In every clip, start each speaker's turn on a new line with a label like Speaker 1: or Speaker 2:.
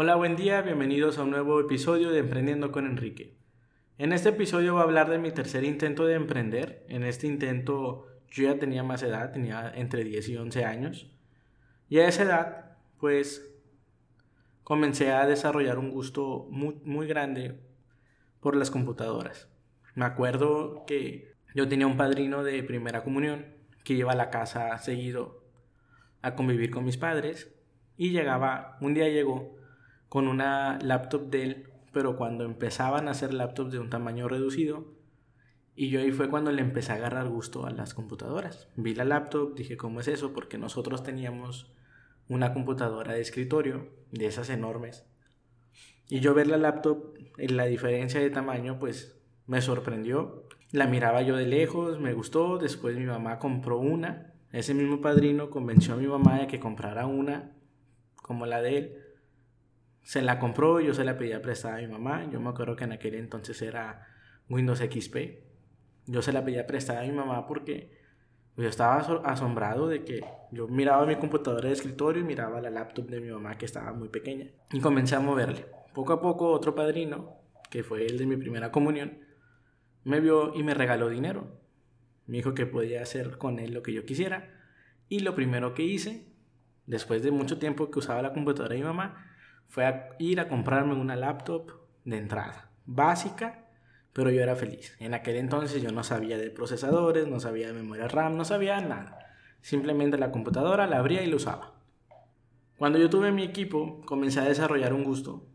Speaker 1: Hola, buen día, bienvenidos a un nuevo episodio de Emprendiendo con Enrique. En este episodio voy a hablar de mi tercer intento de emprender. En este intento yo ya tenía más edad, tenía entre 10 y 11 años. Y a esa edad, pues, comencé a desarrollar un gusto muy, muy grande por las computadoras. Me acuerdo que yo tenía un padrino de primera comunión que iba a la casa seguido a convivir con mis padres y llegaba, un día llegó con una laptop de él, pero cuando empezaban a hacer laptops de un tamaño reducido, y yo ahí fue cuando le empecé a agarrar gusto a las computadoras. Vi la laptop, dije, ¿cómo es eso? Porque nosotros teníamos una computadora de escritorio, de esas enormes. Y yo ver la laptop, en la diferencia de tamaño, pues me sorprendió. La miraba yo de lejos, me gustó. Después mi mamá compró una. Ese mismo padrino convenció a mi mamá de que comprara una como la de él se la compró, yo se la pedía prestada a mi mamá. Yo me acuerdo que en aquel entonces era Windows XP. Yo se la pedía prestada a mi mamá porque yo estaba asombrado de que yo miraba mi computadora de escritorio y miraba la laptop de mi mamá que estaba muy pequeña. Y comencé a moverle. Poco a poco otro padrino, que fue el de mi primera comunión, me vio y me regaló dinero. Me dijo que podía hacer con él lo que yo quisiera. Y lo primero que hice, después de mucho tiempo que usaba la computadora de mi mamá, fue a ir a comprarme una laptop de entrada, básica, pero yo era feliz. En aquel entonces yo no sabía de procesadores, no sabía de memoria RAM, no sabía nada. Simplemente la computadora la abría y la usaba. Cuando yo tuve mi equipo, comencé a desarrollar un gusto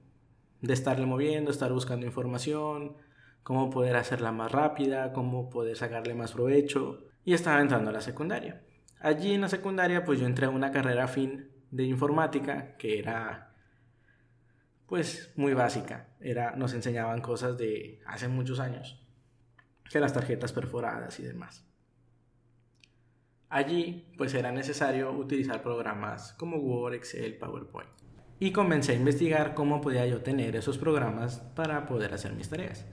Speaker 1: de estarle moviendo, estar buscando información, cómo poder hacerla más rápida, cómo poder sacarle más provecho. Y estaba entrando a la secundaria. Allí en la secundaria, pues yo entré a una carrera fin de informática, que era pues muy básica. Era, nos enseñaban cosas de hace muchos años, que las tarjetas perforadas y demás. Allí pues era necesario utilizar programas como Word, Excel, PowerPoint. Y comencé a investigar cómo podía yo tener esos programas para poder hacer mis tareas.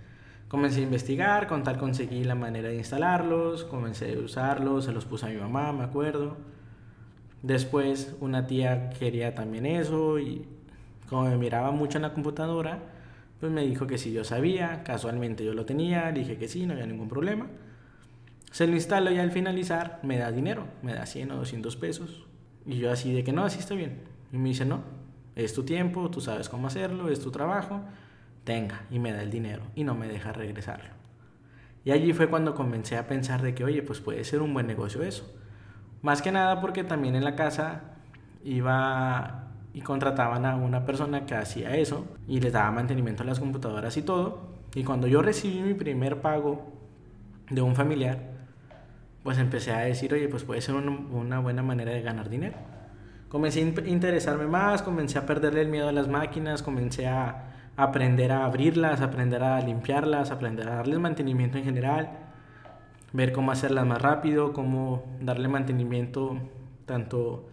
Speaker 1: Comencé a investigar, con tal conseguí la manera de instalarlos, comencé a usarlos, se los puse a mi mamá, me acuerdo. Después una tía quería también eso y como me miraba mucho en la computadora, pues me dijo que si yo sabía, casualmente yo lo tenía, dije que sí, no había ningún problema. Se lo instalo y al finalizar me da dinero, me da 100 o 200 pesos. Y yo así de que no, así está bien. Y me dice, no, es tu tiempo, tú sabes cómo hacerlo, es tu trabajo, tenga, y me da el dinero y no me deja regresarlo. Y allí fue cuando comencé a pensar de que, oye, pues puede ser un buen negocio eso. Más que nada porque también en la casa iba y contrataban a una persona que hacía eso y les daba mantenimiento a las computadoras y todo. Y cuando yo recibí mi primer pago de un familiar, pues empecé a decir, oye, pues puede ser una, buena manera de ganar dinero. Comencé a interesarme más, comencé a perderle el miedo a las máquinas, comencé a aprender a abrirlas, aprender a limpiarlas, aprender a darles mantenimiento en general, ver cómo hacerlas más rápido, cómo darle mantenimiento tanto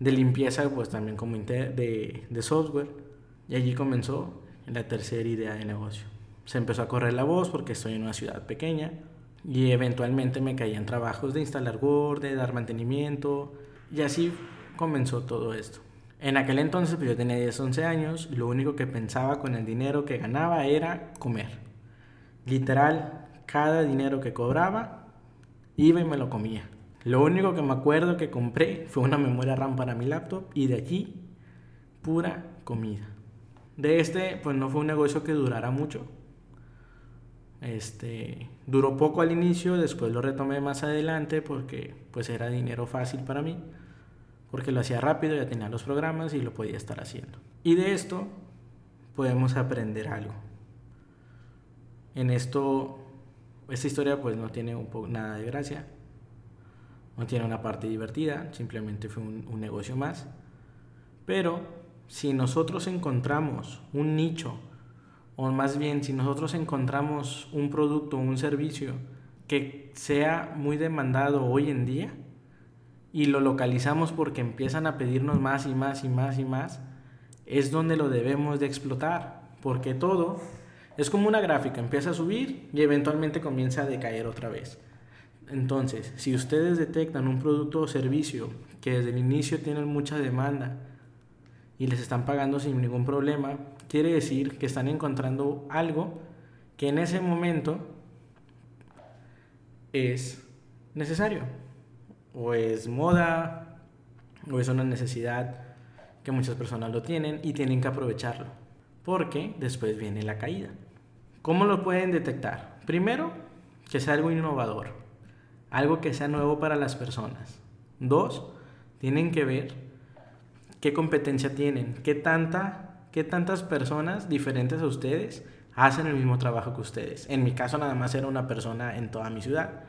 Speaker 1: de limpieza, pues también como de, de software. Y allí comenzó la tercera idea de negocio. Se empezó a correr la voz porque estoy en una ciudad pequeña y eventualmente me caían trabajos de instalar Word, de dar mantenimiento y así comenzó todo esto. En aquel entonces, pues yo tenía 10, 11 años, lo único que pensaba con el dinero que ganaba era comer. Literal, cada dinero que cobraba, iba y me lo comía. Lo único que me acuerdo que compré fue una memoria RAM para mi laptop y de aquí pura comida. De este, pues no fue un negocio que durara mucho. Este, duró poco al inicio, después lo retomé más adelante porque pues era dinero fácil para mí, porque lo hacía rápido, ya tenía los programas y lo podía estar haciendo. Y de esto podemos aprender algo. En esto, esta historia pues no tiene un nada de gracia, no tiene una parte divertida, simplemente fue un, negocio más. Pero si nosotros encontramos un nicho, o más bien si nosotros encontramos un producto o un servicio que sea muy demandado hoy en día y lo localizamos porque empiezan a pedirnos más y más y más y más, es donde lo debemos de explotar, porque todo es como una gráfica, empieza a subir y eventualmente comienza a decaer otra vez. Entonces, si ustedes detectan un producto o servicio que desde el inicio tiene mucha demanda y les están pagando sin ningún problema, quiere decir que están encontrando algo que en ese momento es necesario, o es moda, o es una necesidad que muchas personas lo tienen y tienen que aprovecharlo, porque después viene la caída. ¿Cómo lo pueden detectar? Primero, que sea algo innovador, algo que sea nuevo para las personas. Dos, tienen que ver qué competencia tienen, qué, tanta, qué tantas personas diferentes a ustedes hacen el mismo trabajo que ustedes. En mi caso nada más era una persona en toda mi ciudad.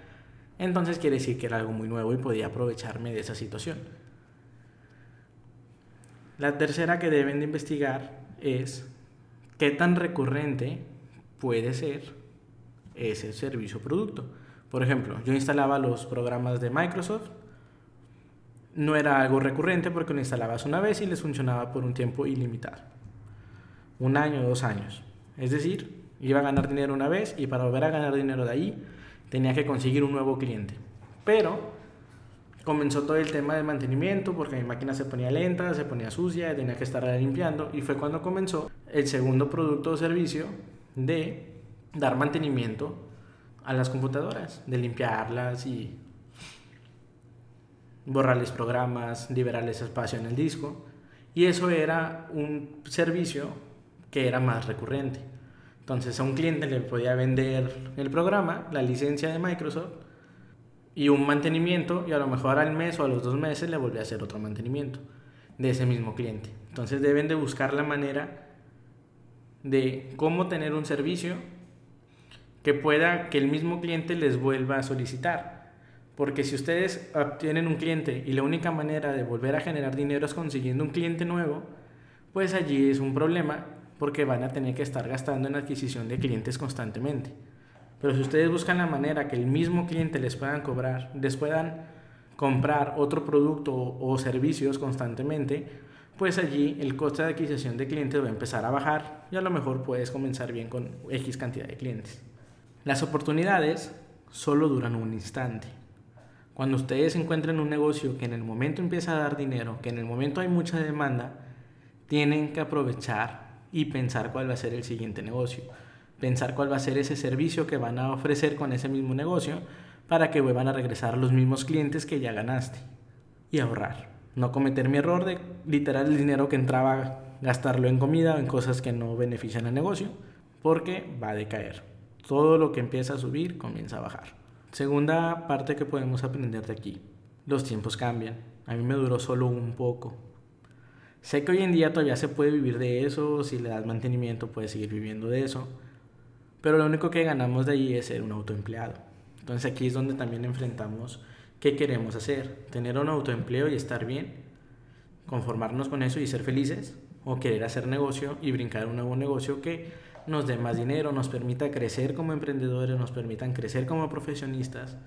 Speaker 1: Entonces quiere decir que era algo muy nuevo y podía aprovecharme de esa situación. La tercera que deben de investigar es qué tan recurrente puede ser ese servicio o producto. Por ejemplo, yo instalaba los programas de Microsoft. No era algo recurrente porque lo instalabas una vez y les funcionaba por un tiempo ilimitado. Un año, dos años. Es decir, iba a ganar dinero una vez y para volver a ganar dinero de ahí tenía que conseguir un nuevo cliente. Pero comenzó todo el tema de mantenimiento porque mi máquina se ponía lenta, se ponía sucia, tenía que estar limpiando y fue cuando comenzó el segundo producto o servicio de dar mantenimiento a las computadoras, de limpiarlas y borrarles programas, liberarles espacio en el disco. Y eso era un servicio que era más recurrente. Entonces a un cliente le podía vender el programa, la licencia de Microsoft y un mantenimiento y a lo mejor al mes o a los dos meses le volvía a hacer otro mantenimiento de ese mismo cliente. Entonces deben de buscar la manera de cómo tener un servicio que pueda que el mismo cliente les vuelva a solicitar. Porque si ustedes obtienen un cliente y la única manera de volver a generar dinero es consiguiendo un cliente nuevo, pues allí es un problema porque van a tener que estar gastando en adquisición de clientes constantemente. Pero si ustedes buscan la manera que el mismo cliente les puedan cobrar, les puedan comprar otro producto o servicios constantemente, pues allí el coste de adquisición de clientes va a empezar a bajar y a lo mejor puedes comenzar bien con X cantidad de clientes. Las oportunidades solo duran un instante. Cuando ustedes encuentren un negocio que en el momento empieza a dar dinero, que en el momento hay mucha demanda, tienen que aprovechar y pensar cuál va a ser el siguiente negocio. Pensar cuál va a ser ese servicio que van a ofrecer con ese mismo negocio para que vuelvan a regresar los mismos clientes que ya ganaste. Y ahorrar. No cometer mi error de literal el dinero que entraba gastarlo en comida o en cosas que no benefician al negocio, porque va a decaer todo lo que empieza a subir comienza a bajar. Segunda parte que podemos aprender de aquí. Los tiempos cambian. A mí me duró solo un poco. Sé que hoy en día todavía se puede vivir de eso, si le das mantenimiento puedes seguir viviendo de eso, pero lo único que ganamos de ahí es ser un autoempleado. Entonces aquí es donde también enfrentamos qué queremos hacer, tener un autoempleo y estar bien, conformarnos con eso y ser felices, o querer hacer negocio y brincar un nuevo negocio que nos dé más dinero, nos permita crecer como emprendedores, nos permitan crecer como profesionistas,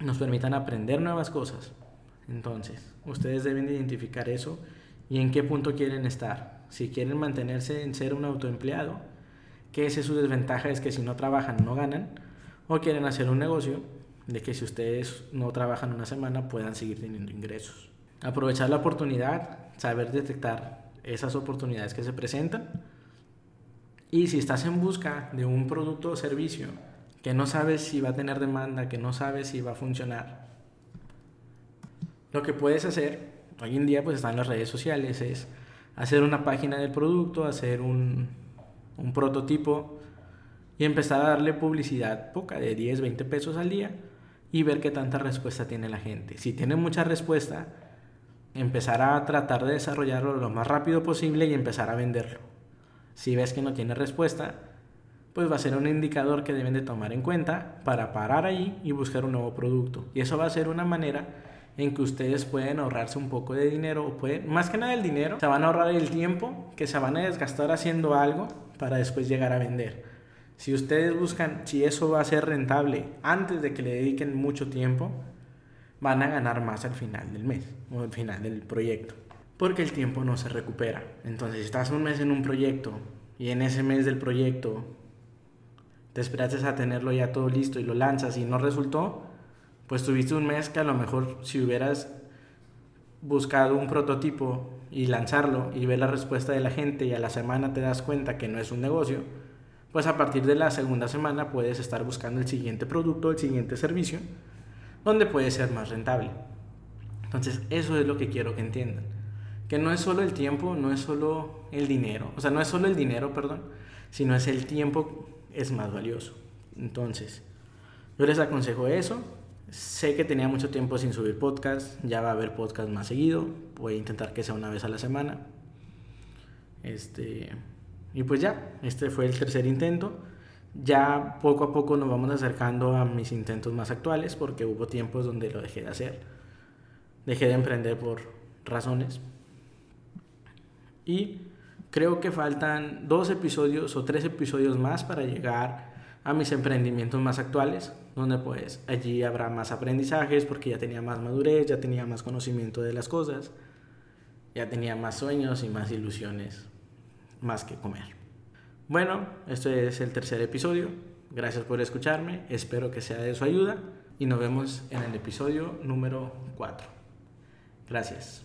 Speaker 1: nos permitan aprender nuevas cosas. Entonces, ustedes deben identificar eso y en qué punto quieren estar. Si quieren mantenerse en ser un autoempleado, que esa es su desventaja, es que si no trabajan no ganan, o quieren hacer un negocio de que si ustedes no trabajan una semana puedan seguir teniendo ingresos. Aprovechar la oportunidad, saber detectar esas oportunidades que se presentan y si estás en busca de un producto o servicio que no sabes si va a tener demanda, que no sabes si va a funcionar, lo que puedes hacer, hoy en día pues están las redes sociales, es hacer una página del producto, hacer un, un prototipo y empezar a darle publicidad poca, de 10, 20 pesos al día y ver qué tanta respuesta tiene la gente. Si tiene mucha respuesta, empezar a tratar de desarrollarlo lo más rápido posible y empezar a venderlo. Si ves que no tiene respuesta, pues va a ser un indicador que deben de tomar en cuenta para parar ahí y buscar un nuevo producto. Y eso va a ser una manera en que ustedes pueden ahorrarse un poco de dinero, o pueden, más que nada el dinero, se van a ahorrar el tiempo que se van a desgastar haciendo algo para después llegar a vender. Si ustedes buscan si eso va a ser rentable antes de que le dediquen mucho tiempo, van a ganar más al final del mes o al final del proyecto porque el tiempo no se recupera. Entonces, si estás un mes en un proyecto y en ese mes del proyecto te esperaste a tenerlo ya todo listo y lo lanzas y no resultó, pues tuviste un mes que a lo mejor si hubieras buscado un prototipo y lanzarlo y ver la respuesta de la gente y a la semana te das cuenta que no es un negocio, pues a partir de la segunda semana puedes estar buscando el siguiente producto, el siguiente servicio, donde puede ser más rentable. Entonces, eso es lo que quiero que entiendan. Que no es solo el tiempo, no es solo el dinero, o sea, no es solo el dinero, perdón, sino es el tiempo es más valioso. Entonces, yo les aconsejo eso. Sé que tenía mucho tiempo sin subir podcast, ya va a haber podcast más seguido. Voy a intentar que sea una vez a la semana. Este, y pues ya, este fue el tercer intento. Ya poco a poco nos vamos acercando a mis intentos más actuales porque hubo tiempos donde lo dejé de hacer. Dejé de emprender por razones. Y creo que faltan dos episodios o tres episodios más para llegar a mis emprendimientos más actuales, donde pues allí habrá más aprendizajes porque ya tenía más madurez, ya tenía más conocimiento de las cosas, ya tenía más sueños y más ilusiones, más que comer. Bueno, este es el tercer episodio. Gracias por escucharme, espero que sea de su ayuda y nos vemos en el episodio número 4. Gracias.